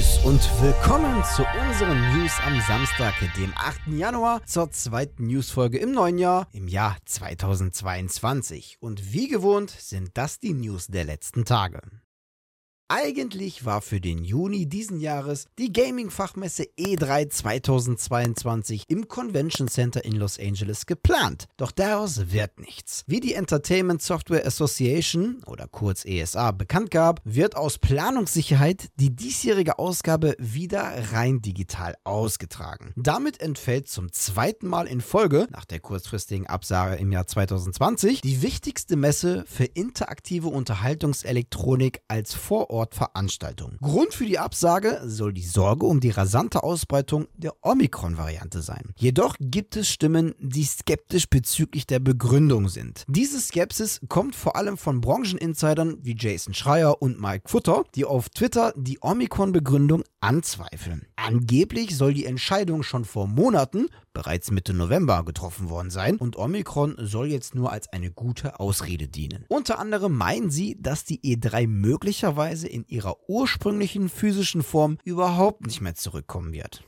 Neues und willkommen zu unseren News am Samstag, dem 8. Januar, zur zweiten Newsfolge im neuen Jahr, im Jahr 2022. Und wie gewohnt sind das die News der letzten Tage. Eigentlich war für den Juni diesen Jahres die Gaming-Fachmesse E3 2022 im Convention Center in Los Angeles geplant. Doch daraus wird nichts. Wie die Entertainment Software Association oder kurz ESA bekannt gab, wird aus Planungssicherheit die diesjährige Ausgabe wieder rein digital ausgetragen. Damit entfällt zum zweiten Mal in Folge, nach der kurzfristigen Absage im Jahr 2020, die wichtigste Messe für interaktive Unterhaltungselektronik als Vorort Veranstaltung. Grund für die Absage soll die Sorge um die rasante Ausbreitung der Omikron-Variante sein. Jedoch gibt es Stimmen, die skeptisch bezüglich der Begründung sind. Diese Skepsis kommt vor allem von Brancheninsidern wie Jason Schreier und Mike Futter, die auf Twitter die Omikron-Begründung anzweifeln. Angeblich soll die Entscheidung schon vor Monaten, bereits Mitte November, getroffen worden sein und Omikron soll jetzt nur als eine gute Ausrede dienen. Unter anderem meinen sie, dass die E3 möglicherweise in ihrer ursprünglichen physischen Form überhaupt nicht mehr zurückkommen wird.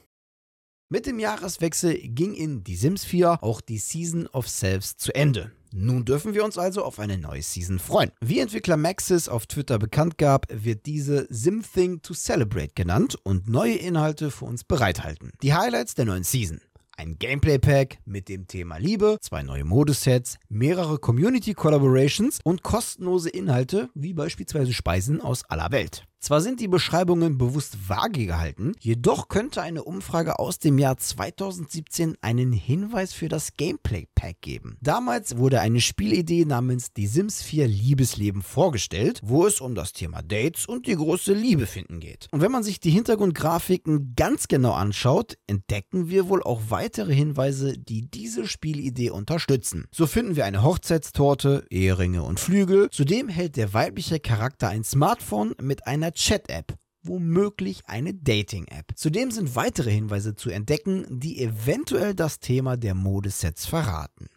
Mit dem Jahreswechsel ging in Die Sims 4 auch die Season of Selves zu Ende. Nun dürfen wir uns also auf eine neue Season freuen. Wie Entwickler Maxis auf Twitter bekannt gab, wird diese Simthing to Celebrate genannt und neue Inhalte für uns bereithalten. Die Highlights der neuen Season ein Gameplay-Pack mit dem Thema Liebe, zwei neue Modesets, mehrere Community-Collaborations und kostenlose Inhalte wie beispielsweise Speisen aus aller Welt. Zwar sind die Beschreibungen bewusst vage gehalten, jedoch könnte eine Umfrage aus dem Jahr 2017 einen Hinweis für das Gameplay Pack geben. Damals wurde eine Spielidee namens Die Sims 4 Liebesleben vorgestellt, wo es um das Thema Dates und die große Liebe finden geht. Und wenn man sich die Hintergrundgrafiken ganz genau anschaut, entdecken wir wohl auch weitere Hinweise, die diese Spielidee unterstützen. So finden wir eine Hochzeitstorte, Eheringe und Flügel. Zudem hält der weibliche Charakter ein Smartphone mit einer Chat-App womöglich eine Dating-App. Zudem sind weitere Hinweise zu entdecken, die eventuell das Thema der Modesets verraten.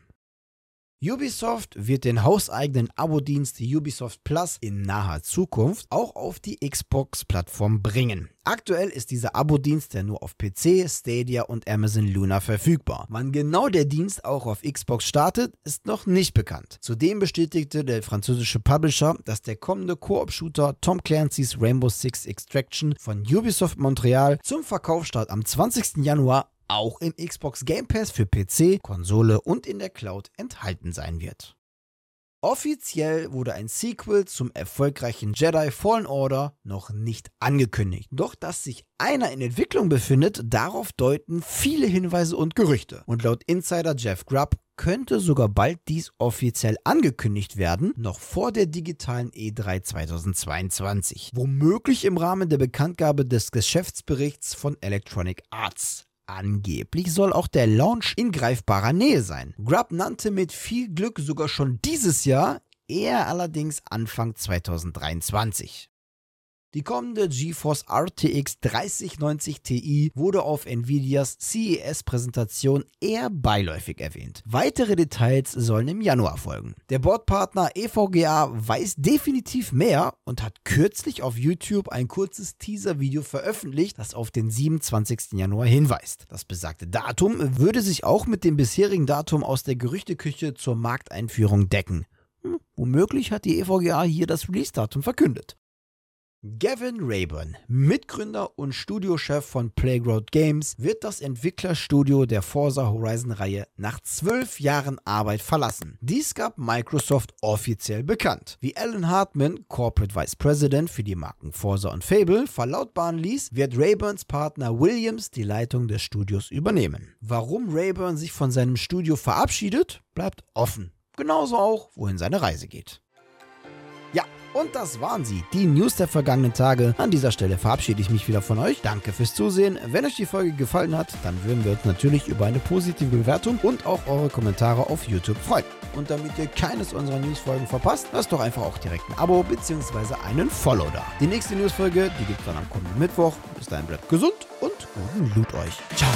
Ubisoft wird den hauseigenen Abo-Dienst Ubisoft Plus in naher Zukunft auch auf die Xbox-Plattform bringen. Aktuell ist dieser Abo-Dienst ja nur auf PC, Stadia und Amazon Luna verfügbar. Wann genau der Dienst auch auf Xbox startet, ist noch nicht bekannt. Zudem bestätigte der französische Publisher, dass der kommende Koop-Shooter Tom Clancy's Rainbow Six Extraction von Ubisoft Montreal zum Verkaufsstart am 20. Januar auch im Xbox Game Pass für PC, Konsole und in der Cloud enthalten sein wird. Offiziell wurde ein Sequel zum erfolgreichen Jedi Fallen Order noch nicht angekündigt. Doch dass sich einer in Entwicklung befindet, darauf deuten viele Hinweise und Gerüchte. Und laut Insider Jeff Grubb könnte sogar bald dies offiziell angekündigt werden, noch vor der digitalen E3 2022. Womöglich im Rahmen der Bekanntgabe des Geschäftsberichts von Electronic Arts. Angeblich soll auch der Launch in greifbarer Nähe sein. Grub nannte mit viel Glück sogar schon dieses Jahr, eher allerdings Anfang 2023. Die kommende GeForce RTX 3090 Ti wurde auf Nvidias CES-Präsentation eher beiläufig erwähnt. Weitere Details sollen im Januar folgen. Der Bordpartner EVGA weiß definitiv mehr und hat kürzlich auf YouTube ein kurzes Teaser-Video veröffentlicht, das auf den 27. Januar hinweist. Das besagte Datum würde sich auch mit dem bisherigen Datum aus der Gerüchteküche zur Markteinführung decken. Hm, womöglich hat die EVGA hier das Release-Datum verkündet. Gavin Rayburn, Mitgründer und Studiochef von Playground Games, wird das Entwicklerstudio der Forza Horizon-Reihe nach zwölf Jahren Arbeit verlassen. Dies gab Microsoft offiziell bekannt. Wie Alan Hartman, Corporate Vice President für die Marken Forza und Fable, verlautbaren ließ, wird Rayburns Partner Williams die Leitung des Studios übernehmen. Warum Rayburn sich von seinem Studio verabschiedet, bleibt offen. Genauso auch, wohin seine Reise geht. Und das waren sie, die News der vergangenen Tage. An dieser Stelle verabschiede ich mich wieder von euch. Danke fürs Zusehen. Wenn euch die Folge gefallen hat, dann würden wir uns natürlich über eine positive Bewertung und auch eure Kommentare auf YouTube freuen. Und damit ihr keines unserer Newsfolgen verpasst, lasst doch einfach auch direkt ein Abo bzw. einen Follow da. Die nächste Newsfolge, die gibt es dann am kommenden Mittwoch. Bis dahin bleibt gesund und guten Loot euch. Ciao.